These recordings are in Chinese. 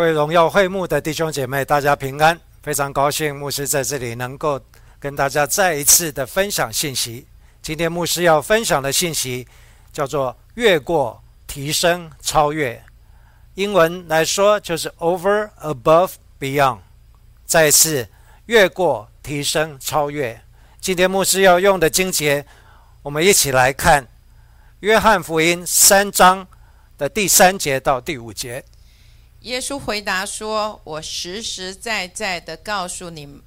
各位荣耀会幕的弟兄姐妹，大家平安！非常高兴牧师在这里能够跟大家再一次的分享信息。今天牧师要分享的信息叫做“越过、提升、超越”，英文来说就是 “over、above、beyond”。再一次，越过、提升、超越。今天牧师要用的经节，我们一起来看《约翰福音》三章的第三节到第五节。耶稣回答说：“我实实在在的告诉你们，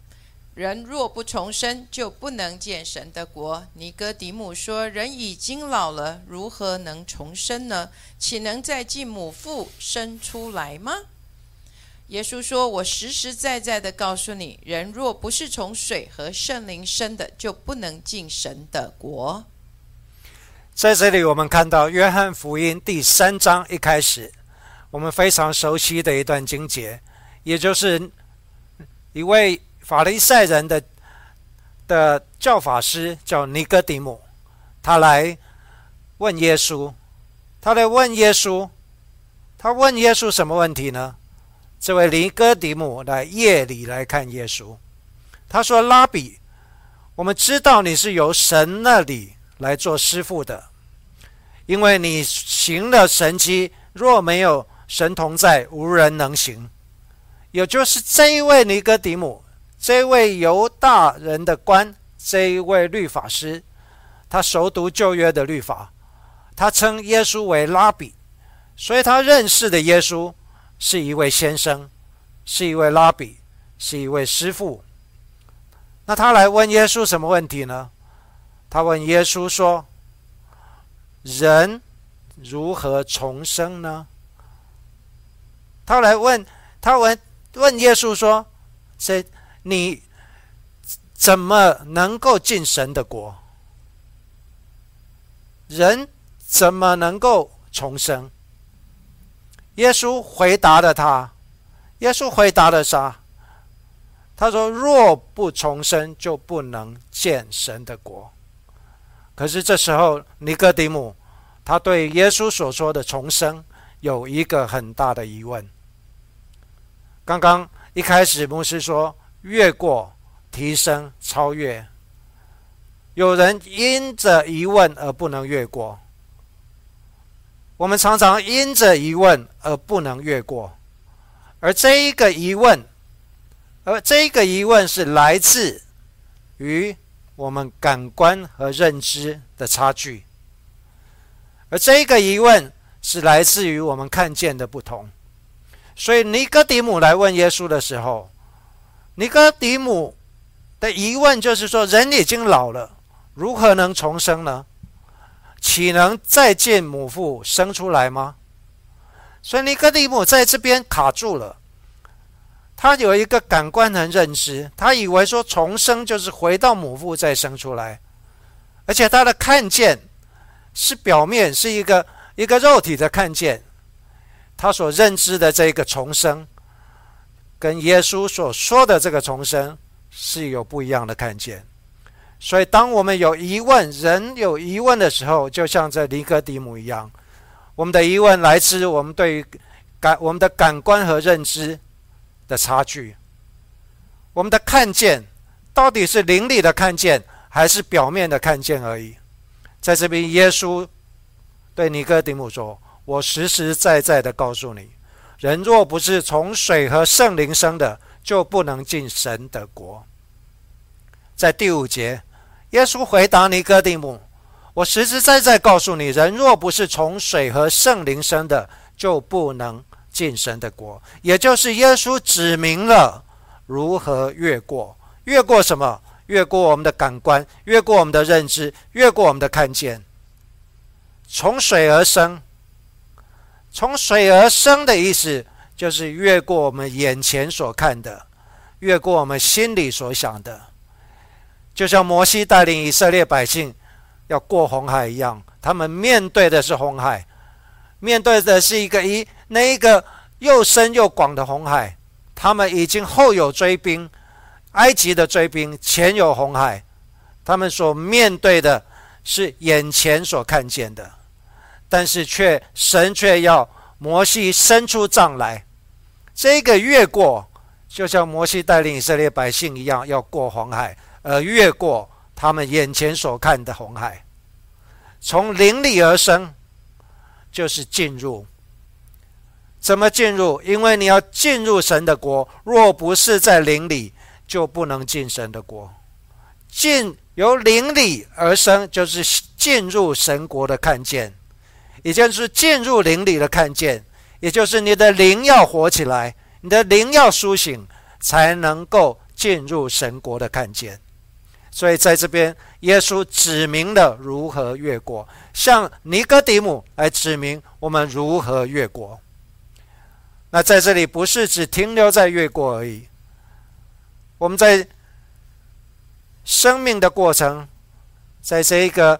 人若不重生，就不能见神的国。”尼哥底母说：“人已经老了，如何能重生呢？岂能再进母腹生出来吗？”耶稣说：“我实实在在的告诉你，人若不是从水和圣灵生的，就不能进神的国。”在这里，我们看到《约翰福音》第三章一开始。我们非常熟悉的一段经节，也就是一位法利赛人的的教法师叫尼哥底母，他来问耶稣，他来问耶稣，他问耶稣什么问题呢？这位尼哥底母来夜里来看耶稣，他说：“拉比，我们知道你是由神那里来做师傅的，因为你行了神迹，若没有。”神同在，无人能行。也就是这一位尼哥底母，这位犹大人的官，这一位律法师，他熟读旧约的律法，他称耶稣为拉比，所以他认识的耶稣是一位先生，是一位拉比，是一位师傅。那他来问耶稣什么问题呢？他问耶稣说：“人如何重生呢？”他来问，他问问耶稣说：“这你怎么能够进神的国？人怎么能够重生？”耶稣回答了他。耶稣回答了啥？他说：“若不重生，就不能见神的国。”可是这时候，尼哥底母他对耶稣所说的重生有一个很大的疑问。刚刚一开始，牧师说越过、提升、超越。有人因着疑问而不能越过。我们常常因着疑问而不能越过，而这一个疑问，而这一个疑问是来自于我们感官和认知的差距，而这一个疑问是来自于我们看见的不同。所以尼哥底母来问耶稣的时候，尼哥底母的疑问就是说：人已经老了，如何能重生呢？岂能再见母腹生出来吗？所以尼哥底母在这边卡住了。他有一个感官的认知，他以为说重生就是回到母腹再生出来，而且他的看见是表面，是一个一个肉体的看见。他所认知的这个重生，跟耶稣所说的这个重生是有不一样的看见。所以，当我们有疑问，人有疑问的时候，就像这尼哥底母一样，我们的疑问来自我们对于感我们的感官和认知的差距。我们的看见到底是灵里的看见，还是表面的看见而已？在这边，耶稣对尼哥底母说。我实实在在的告诉你，人若不是从水和圣灵生的，就不能进神的国。在第五节，耶稣回答尼哥底母：“我实实在在告诉你，人若不是从水和圣灵生的，就不能进神的国。”也就是耶稣指明了如何越过，越过什么？越过我们的感官，越过我们的认知，越过我们的看见。从水而生。从水而生的意思，就是越过我们眼前所看的，越过我们心里所想的。就像摩西带领以色列百姓要过红海一样，他们面对的是红海，面对的是一个一那一个又深又广的红海。他们已经后有追兵，埃及的追兵，前有红海，他们所面对的是眼前所看见的。但是却神却要摩西伸出杖来，这个越过，就像摩西带领以色列百姓一样，要过红海，而越过他们眼前所看的红海，从灵里而生，就是进入。怎么进入？因为你要进入神的国，若不是在灵里，就不能进神的国。进由灵里而生，就是进入神国的看见，也就是进入灵里的看见，也就是你的灵要活起来，你的灵要苏醒，才能够进入神国的看见。所以在这边，耶稣指明了如何越过，向尼哥底母来指明我们如何越过。那在这里不是只停留在越过而已，我们在。生命的过程，在这一个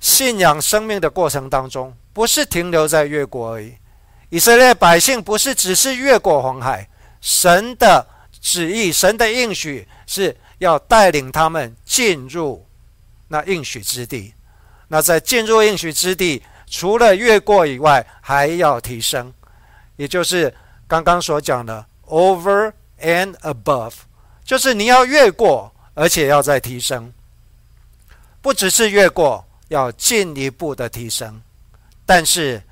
信仰生命的过程当中，不是停留在越过而已。以色列百姓不是只是越过红海，神的旨意、神的应许是要带领他们进入那应许之地。那在进入应许之地，除了越过以外，还要提升，也就是刚刚所讲的 over and above，就是你要越过。而且要再提升，不只是越过，要进一步的提升。但是，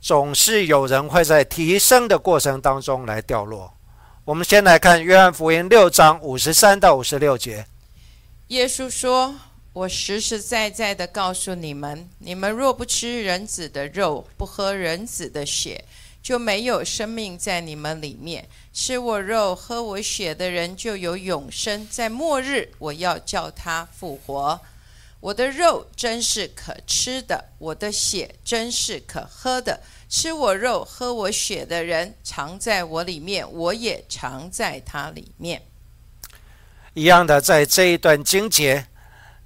总是有人会在提升的过程当中来掉落。我们先来看约翰福音六章五十三到五十六节。耶稣说：“我实实在在的告诉你们，你们若不吃人子的肉，不喝人子的血，就没有生命在你们里面。”吃我肉、喝我血的人就有永生，在末日我要叫他复活。我的肉真是可吃的，我的血真是可喝的。吃我肉、喝我血的人藏在我里面，我也藏在他里面。一样的，在这一段经节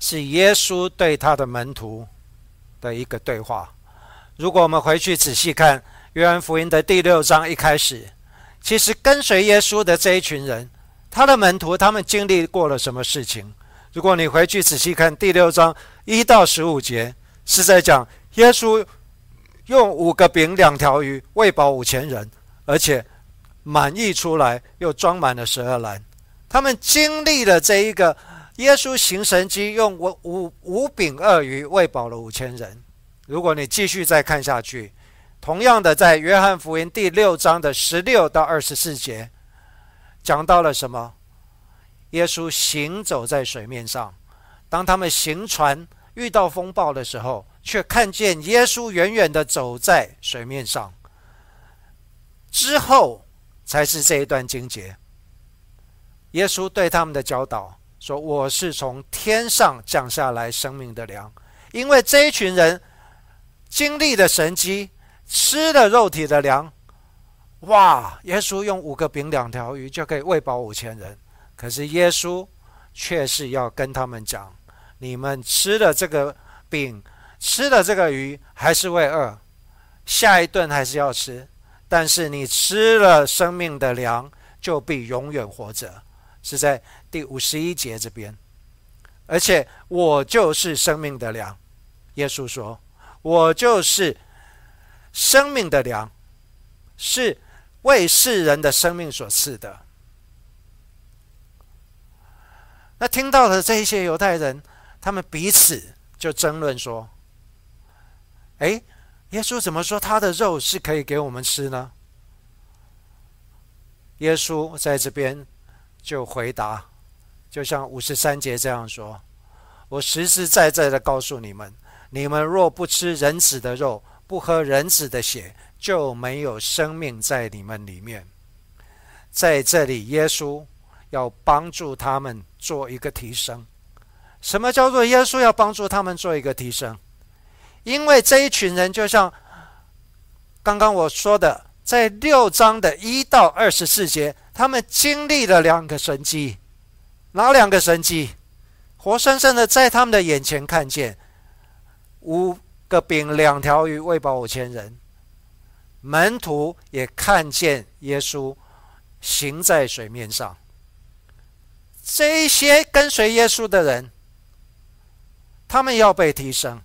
是耶稣对他的门徒的一个对话。如果我们回去仔细看约翰福音的第六章一开始。其实跟随耶稣的这一群人，他的门徒，他们经历过了什么事情？如果你回去仔细看第六章一到十五节，是在讲耶稣用五个饼两条鱼喂饱五千人，而且满溢出来又装满了十二篮。他们经历了这一个耶稣行神迹，用五五五饼二鱼喂饱了五千人。如果你继续再看下去。同样的，在约翰福音第六章的十六到二十四节，讲到了什么？耶稣行走在水面上，当他们行船遇到风暴的时候，却看见耶稣远远的走在水面上。之后才是这一段经节。耶稣对他们的教导说：“我是从天上降下来生命的粮，因为这一群人经历的神迹。”吃了肉体的粮，哇！耶稣用五个饼两条鱼就可以喂饱五千人。可是耶稣却是要跟他们讲：你们吃了这个饼，吃了这个鱼，还是会饿，下一顿还是要吃。但是你吃了生命的粮，就必永远活着。是在第五十一节这边。而且我就是生命的粮。耶稣说：我就是。生命的粮是为世人的生命所赐的。那听到了这些犹太人，他们彼此就争论说：“哎，耶稣怎么说他的肉是可以给我们吃呢？”耶稣在这边就回答，就像五十三节这样说：“我实实在在的告诉你们，你们若不吃人子的肉。”不喝人子的血，就没有生命在你们里面。在这里，耶稣要帮助他们做一个提升。什么叫做耶稣要帮助他们做一个提升？因为这一群人，就像刚刚我说的，在六章的一到二十四节，他们经历了两个神迹。哪两个神迹？活生生的在他们的眼前看见五。个饼两条鱼喂饱五千人，门徒也看见耶稣行在水面上。这些跟随耶稣的人，他们要被提升。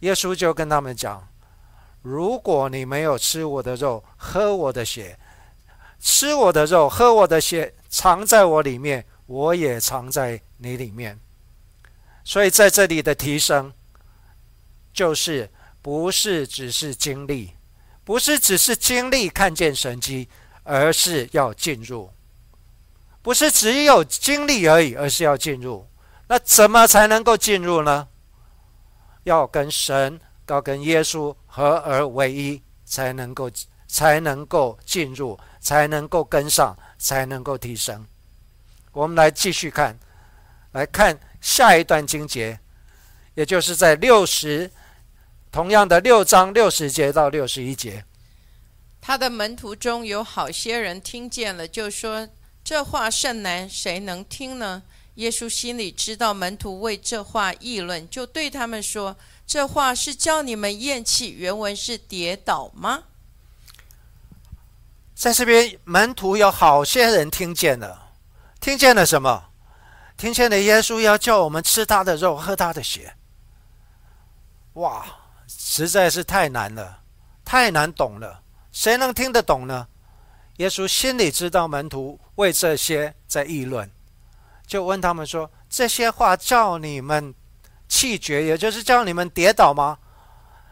耶稣就跟他们讲：如果你没有吃我的肉，喝我的血，吃我的肉，喝我的血，藏在我里面，我也藏在你里面。所以在这里的提升，就是不是只是经历，不是只是经历看见神迹，而是要进入。不是只有经历而已，而是要进入。那怎么才能够进入呢？要跟神，要跟耶稣合而为一，才能够才能够进入，才能够跟上，才能够提升。我们来继续看，来看下一段经节，也就是在六十，同样的六章六十节到六十一节。他的门徒中有好些人听见了，就说。这话甚难，谁能听呢？耶稣心里知道门徒为这话议论，就对他们说：“这话是叫你们厌弃。”原文是跌倒吗？在这边，门徒有好些人听见了，听见了什么？听见了耶稣要叫我们吃他的肉，喝他的血。哇，实在是太难了，太难懂了，谁能听得懂呢？耶稣心里知道门徒为这些在议论，就问他们说：“这些话叫你们气绝，也就是叫你们跌倒吗？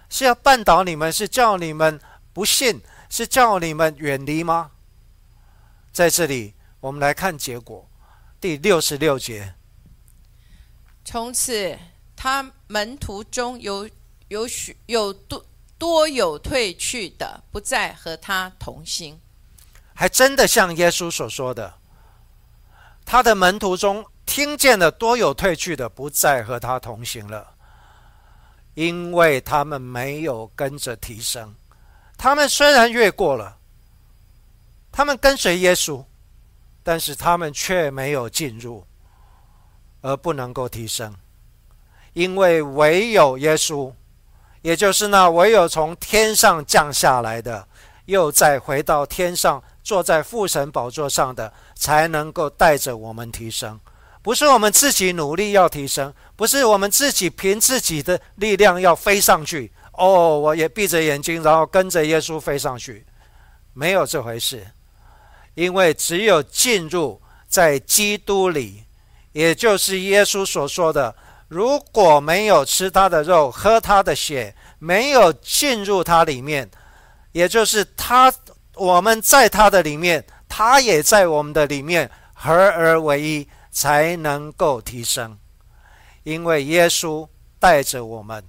是要绊倒你们，是叫你们不信，是叫你们远离吗？”在这里，我们来看结果，第六十六节。从此，他门徒中有有许有多多有退去的，不再和他同行。还真的像耶稣所说的，他的门徒中听见了多有退去的，不再和他同行了，因为他们没有跟着提升。他们虽然越过了，他们跟随耶稣，但是他们却没有进入，而不能够提升，因为唯有耶稣，也就是那唯有从天上降下来的，又再回到天上。坐在父神宝座上的，才能够带着我们提升，不是我们自己努力要提升，不是我们自己凭自己的力量要飞上去。哦，我也闭着眼睛，然后跟着耶稣飞上去，没有这回事。因为只有进入在基督里，也就是耶稣所说的，如果没有吃他的肉、喝他的血，没有进入他里面，也就是他。我们在他的里面，他也在我们的里面，合而为一，才能够提升。因为耶稣带着我们，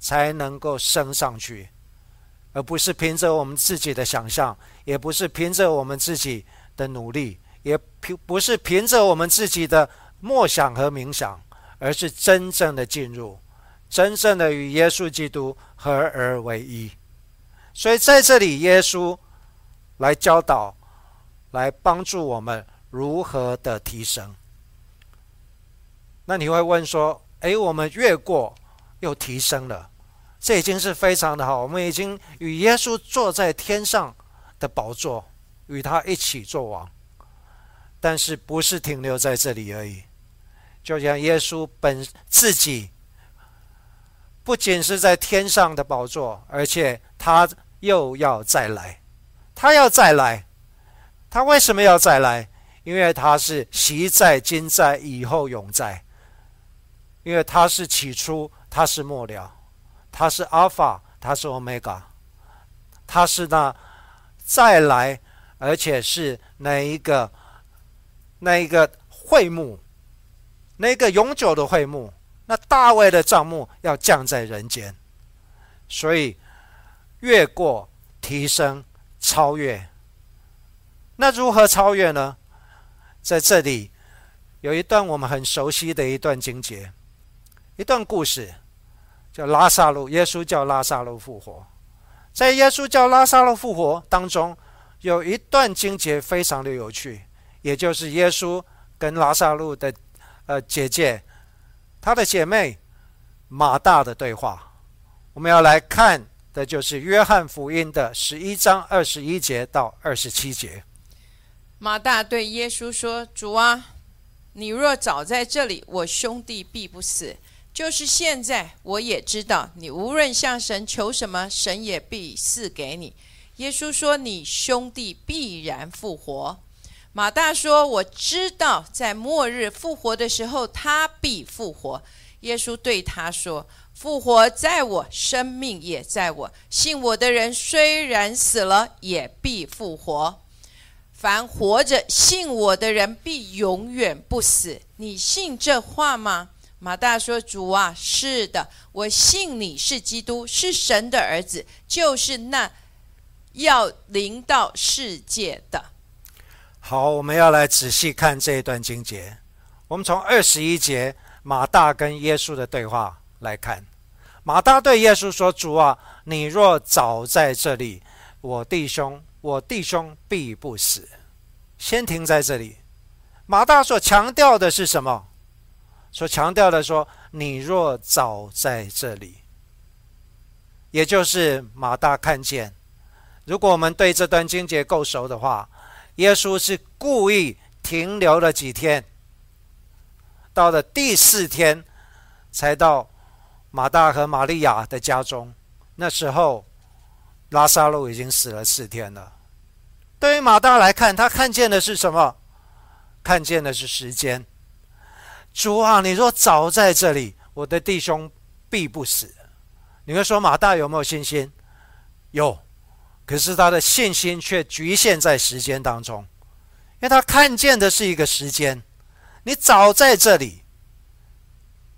才能够升上去，而不是凭着我们自己的想象，也不是凭着我们自己的努力，也凭不是凭着我们自己的默想和冥想，而是真正的进入，真正的与耶稣基督合而为一。所以在这里，耶稣。来教导，来帮助我们如何的提升。那你会问说：“诶，我们越过又提升了，这已经是非常的好。我们已经与耶稣坐在天上的宝座，与他一起做王。但是不是停留在这里而已？就像耶稣本自己，不仅是在天上的宝座，而且他又要再来。”他要再来，他为什么要再来？因为他是习在、今在、以后永在。因为他是起初，他是末了，他是阿尔法，他是欧米伽，他是那再来，而且是那一个那一个会幕，那个永久的会幕，那大卫的帐幕要降在人间，所以越过提升。超越，那如何超越呢？在这里有一段我们很熟悉的一段经节，一段故事，叫拉萨路。耶稣叫拉萨路复活，在耶稣叫拉萨路复活当中，有一段经节非常的有趣，也就是耶稣跟拉萨路的呃姐姐，她的姐妹马大的对话。我们要来看。这就是约翰福音的十一章二十一节到二十七节。马大对耶稣说：“主啊，你若早在这里，我兄弟必不死。就是现在，我也知道，你无论向神求什么，神也必赐给你。耶稣说：“你兄弟必然复活。”马大说：“我知道，在末日复活的时候，他必复活。”耶稣对他说：“复活在我，生命也在我。信我的人，虽然死了，也必复活。凡活着信我的人，必永远不死。你信这话吗？”马大说：“主啊，是的，我信你是基督，是神的儿子，就是那要临到世界的。”好，我们要来仔细看这一段经节。我们从二十一节马大跟耶稣的对话来看。马大对耶稣说：“主啊，你若早在这里，我弟兄，我弟兄必不死。”先停在这里。马大所强调的是什么？所强调的说：“你若早在这里，也就是马大看见。如果我们对这段经节够熟的话，耶稣是故意停留了几天，到了第四天才到马大和玛利亚的家中。那时候，拉萨路已经死了四天了。对于马大来看，他看见的是什么？看见的是时间。”主啊，你若早在这里，我的弟兄必不死。你会说马大有没有信心？有，可是他的信心却局限在时间当中，因为他看见的是一个时间。你早在这里，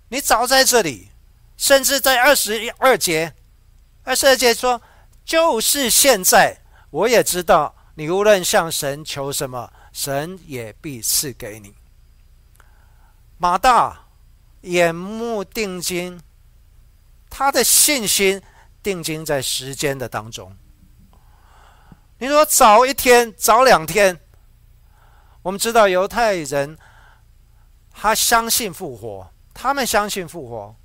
你早在这里，甚至在二十二节，二十二节说，就是现在，我也知道，你无论向神求什么，神也必赐给你。马大眼目定睛，他的信心定睛在时间的当中。你说早一天、早两天，我们知道犹太人他相信复活，他们相信复活。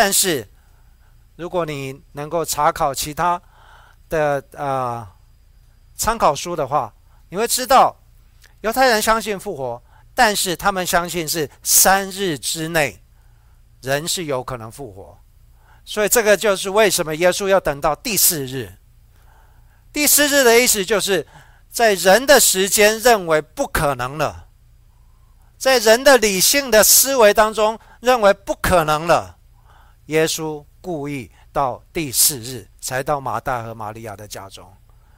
但是，如果你能够查考其他的啊参考书的话，你会知道犹太人相信复活。但是他们相信是三日之内，人是有可能复活，所以这个就是为什么耶稣要等到第四日。第四日的意思就是在人的时间认为不可能了，在人的理性的思维当中认为不可能了，耶稣故意到第四日才到马大和玛利亚的家中，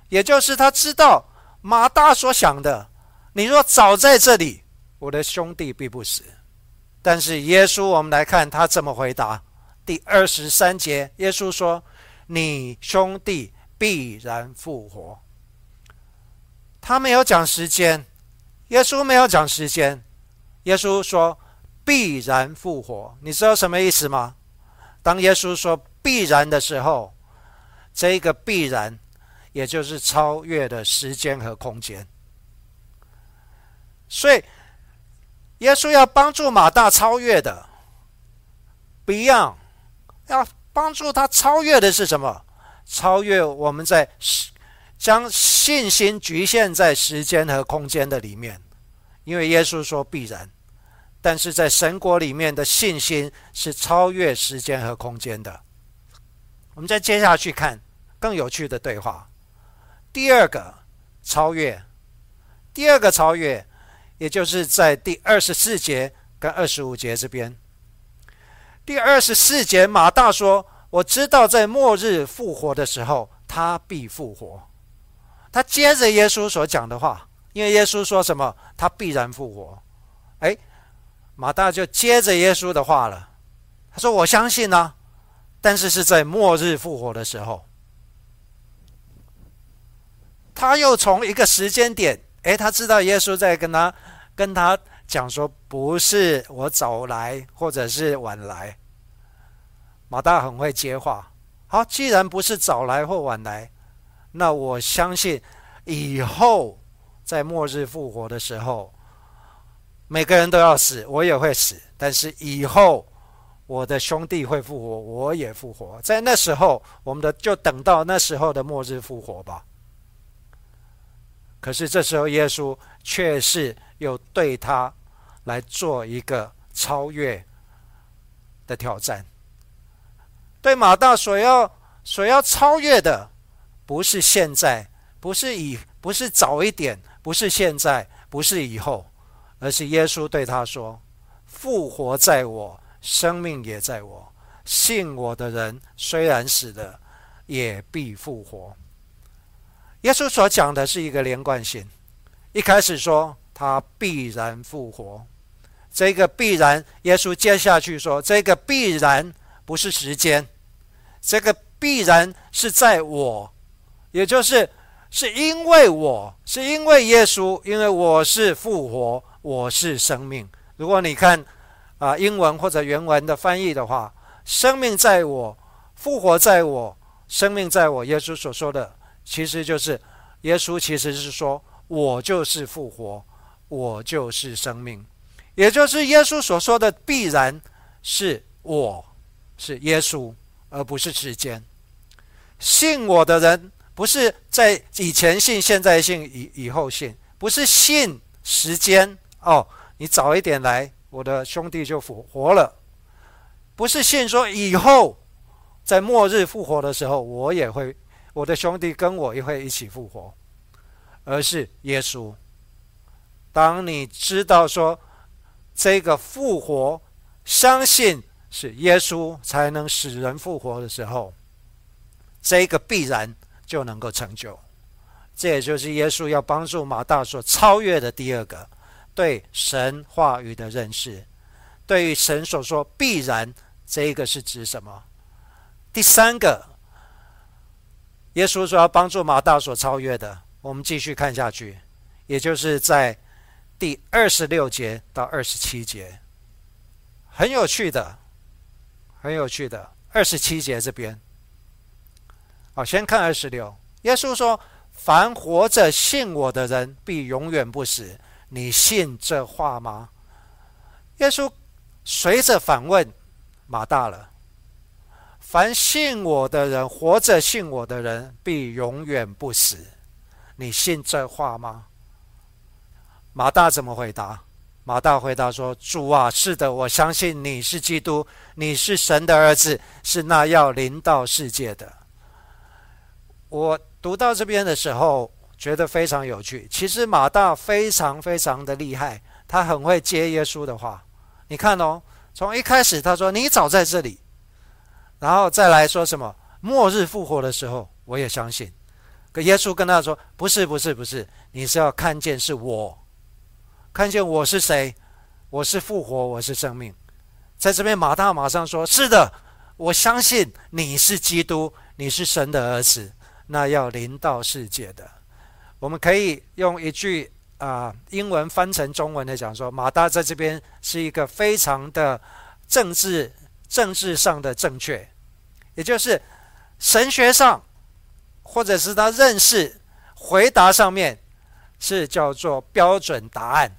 也就是他知道马大所想的，你若早在这里。我的兄弟必不死，但是耶稣，我们来看他怎么回答。第二十三节，耶稣说：“你兄弟必然复活。”他没有讲时间，耶稣没有讲时间，耶稣说：“必然复活。”你知道什么意思吗？当耶稣说“必然”的时候，这个“必然”也就是超越的时间和空间，所以。耶稣要帮助马大超越的，Beyond，要帮助他超越的是什么？超越我们在将信心局限在时间和空间的里面，因为耶稣说必然，但是在神国里面的信心是超越时间和空间的。我们再接下去看更有趣的对话。第二个超越，第二个超越。也就是在第二十四节跟二十五节这边。第二十四节，马大说：“我知道在末日复活的时候，他必复活。”他接着耶稣所讲的话，因为耶稣说什么，他必然复活。哎，马大就接着耶稣的话了。他说：“我相信呢，但是是在末日复活的时候。”他又从一个时间点。哎，他知道耶稣在跟他跟他讲说，不是我早来或者是晚来。马大很会接话。好，既然不是早来或晚来，那我相信以后在末日复活的时候，每个人都要死，我也会死。但是以后我的兄弟会复活，我也复活。在那时候，我们的就等到那时候的末日复活吧。可是这时候，耶稣却是又对他来做一个超越的挑战。对马大所要所要超越的，不是现在，不是以，不是早一点，不是现在，不是以后，而是耶稣对他说：“复活在我，生命也在我。信我的人，虽然死了，也必复活。”耶稣所讲的是一个连贯性。一开始说他必然复活，这个必然，耶稣接下去说这个必然不是时间，这个必然是在我，也就是是因为我是因为耶稣，因为我是复活，我是生命。如果你看啊英文或者原文的翻译的话，生命在我，复活在我，生命在我。耶稣所说的其实就是耶稣其实是说。我就是复活，我就是生命，也就是耶稣所说的必然是我是耶稣，而不是时间。信我的人不是在以前信，现在信，以以后信，不是信时间哦。你早一点来，我的兄弟就复活了。不是信说以后在末日复活的时候，我也会，我的兄弟跟我也会一起复活。而是耶稣。当你知道说这个复活，相信是耶稣才能使人复活的时候，这个必然就能够成就。这也就是耶稣要帮助马大所超越的第二个对神话语的认识。对于神所说必然，这个是指什么？第三个，耶稣说要帮助马大所超越的。我们继续看下去，也就是在第二十六节到二十七节，很有趣的，很有趣的。二十七节这边，好，先看二十六。耶稣说：“凡活着信我的人，必永远不死。”你信这话吗？耶稣随着反问马大了：“凡信我的人，活着信我的人，必永远不死。”你信这话吗？马大怎么回答？马大回答说：“主啊，是的，我相信你是基督，你是神的儿子，是那要临到世界的。”我读到这边的时候，觉得非常有趣。其实马大非常非常的厉害，他很会接耶稣的话。你看哦，从一开始他说：“你早在这里。”然后再来说什么？末日复活的时候，我也相信。可耶稣跟他说：“不是，不是，不是，你是要看见是我，看见我是谁？我是复活，我是生命。在这边，马大马上说：是的，我相信你是基督，你是神的儿子，那要临到世界的。我们可以用一句啊英文翻成中文的讲说：马大在这边是一个非常的政治政治上的正确，也就是神学上。”或者是他认识回答上面是叫做标准答案，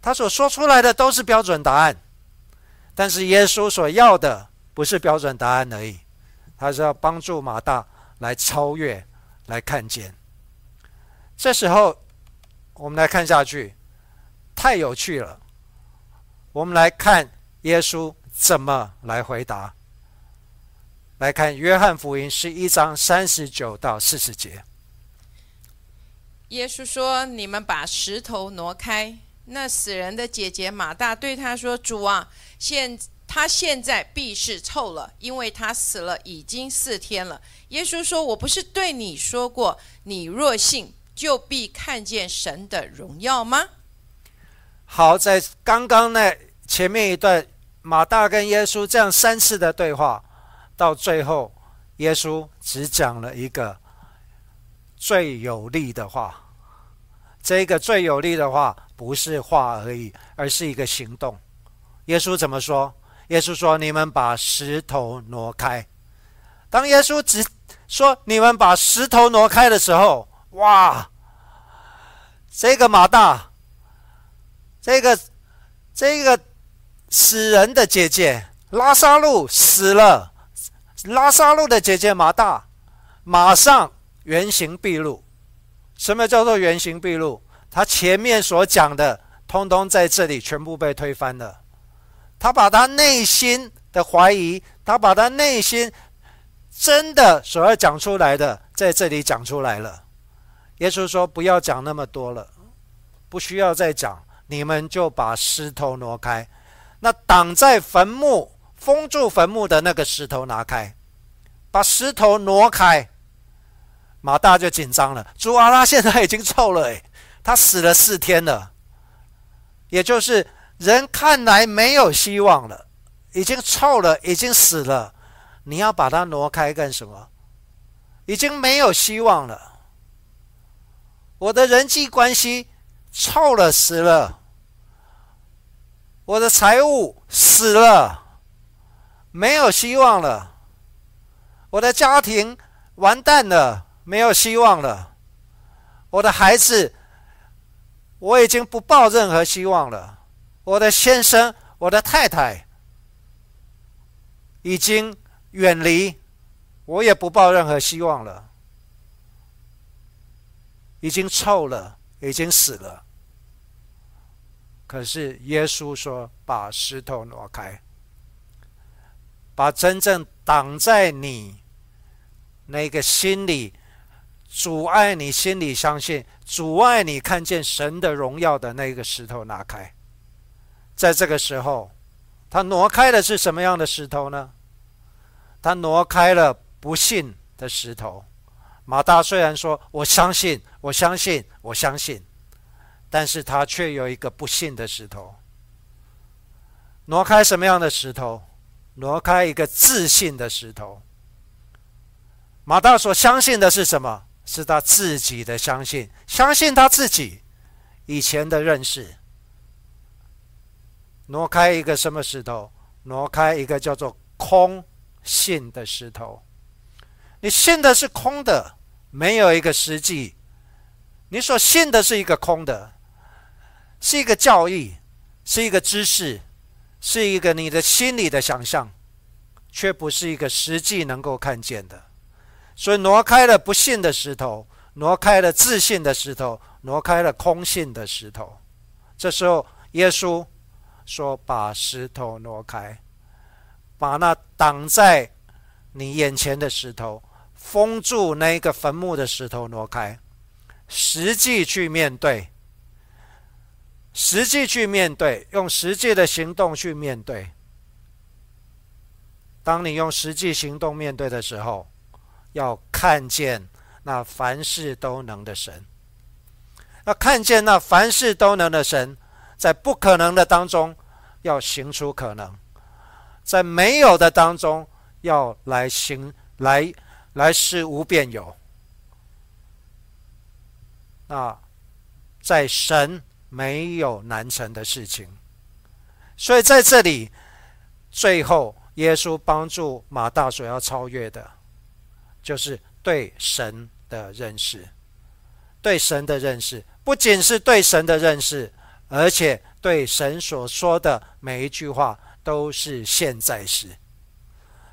他所说出来的都是标准答案，但是耶稣所要的不是标准答案而已，他是要帮助马大来超越，来看见。这时候我们来看下去，太有趣了。我们来看耶稣怎么来回答。来看约翰福音十一章三十九到四十节。耶稣说：“你们把石头挪开。”那死人的姐姐马大对他说：“主啊，现他现在必是臭了，因为他死了已经四天了。”耶稣说：“我不是对你说过，你若信，就必看见神的荣耀吗？”好，在刚刚那前面一段，马大跟耶稣这样三次的对话。到最后，耶稣只讲了一个最有力的话。这个最有力的话不是话而已，而是一个行动。耶稣怎么说？耶稣说：“你们把石头挪开。”当耶稣只说“你们把石头挪开”的时候，哇！这个马大，这个这个死人的姐姐拉萨路死了。拉萨路的姐姐马大，马上原形毕露。什么叫做原形毕露？他前面所讲的，通通在这里全部被推翻了。他把他内心的怀疑，他把他内心真的所要讲出来的，在这里讲出来了。耶稣说：“不要讲那么多了，不需要再讲，你们就把石头挪开。那挡在坟墓、封住坟墓的那个石头拿开，把石头挪开。”马大就紧张了。主啊，他现在已经臭了，诶，他死了四天了，也就是人看来没有希望了，已经臭了，已经死了，你要把它挪开干什么？已经没有希望了。我的人际关系臭了，死了；我的财务死了，没有希望了；我的家庭完蛋了。没有希望了，我的孩子，我已经不抱任何希望了。我的先生，我的太太，已经远离，我也不抱任何希望了。已经臭了，已经死了。可是耶稣说：“把石头挪开，把真正挡在你那个心里。”阻碍你心里相信、阻碍你看见神的荣耀的那个石头拿开。在这个时候，他挪开的是什么样的石头呢？他挪开了不信的石头。马大虽然说“我相信，我相信，我相信”，但是他却有一个不信的石头。挪开什么样的石头？挪开一个自信的石头。马大所相信的是什么？是他自己的相信，相信他自己以前的认识。挪开一个什么石头？挪开一个叫做空信的石头。你信的是空的，没有一个实际。你所信的是一个空的，是一个教义，是一个知识，是一个你的心里的想象，却不是一个实际能够看见的。所以挪开了不信的石头，挪开了自信的石头，挪开了空信的石头。这时候，耶稣说：“把石头挪开，把那挡在你眼前的石头，封住那一个坟墓的石头挪开，实际去面对，实际去面对，用实际的行动去面对。当你用实际行动面对的时候。”要看见那凡事都能的神，要看见那凡事都能的神，在不可能的当中要行出可能，在没有的当中要来行来来世无变有。那在神没有难成的事情，所以在这里，最后耶稣帮助马大所要超越的。就是对神的认识，对神的认识，不仅是对神的认识，而且对神所说的每一句话都是现在时。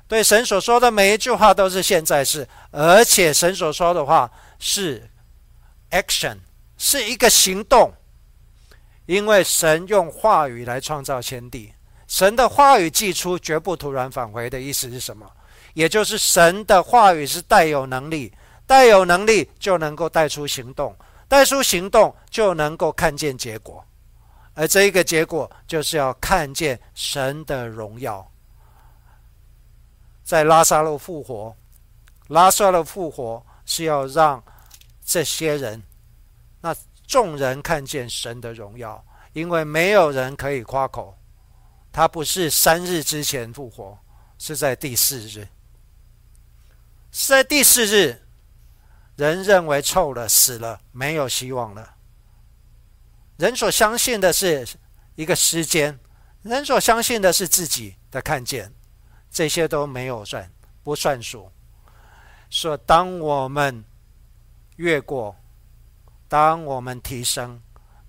对神所说的每一句话都是现在时，而且神所说的话是 action，是一个行动。因为神用话语来创造天地，神的话语寄出，绝不突然返回的意思是什么？也就是神的话语是带有能力，带有能力就能够带出行动，带出行动就能够看见结果，而这一个结果就是要看见神的荣耀。在拉萨路复活，拉萨路复活是要让这些人，那众人看见神的荣耀，因为没有人可以夸口，他不是三日之前复活，是在第四日。是在第四日，人认为臭了、死了、没有希望了。人所相信的是一个时间，人所相信的是自己的看见，这些都没有算，不算数。说当我们越过，当我们提升，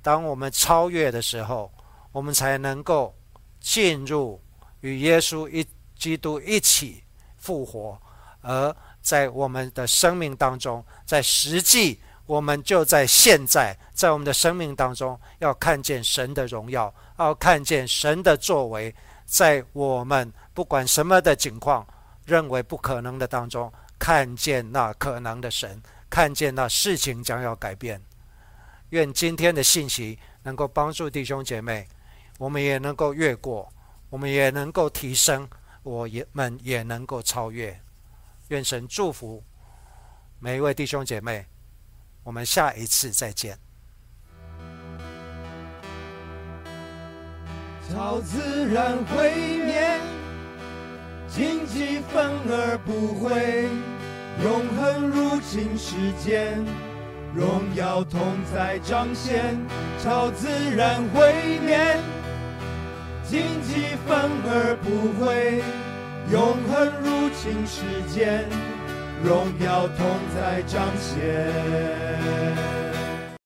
当我们超越的时候，我们才能够进入与耶稣一基督一起复活，而。在我们的生命当中，在实际，我们就在现在，在我们的生命当中，要看见神的荣耀，要看见神的作为，在我们不管什么的情况，认为不可能的当中，看见那可能的神，看见那事情将要改变。愿今天的信息能够帮助弟兄姐妹，我们也能够越过，我们也能够提升，我也们也能够超越。愿神祝福每一位弟兄姐妹，我们下一次再见。超自然毁灭，荆棘反而不会，永恒入侵世间，荣耀同在彰显。超自然毁灭，荆棘反而不会，永恒入侵世间，荣耀同在彰显。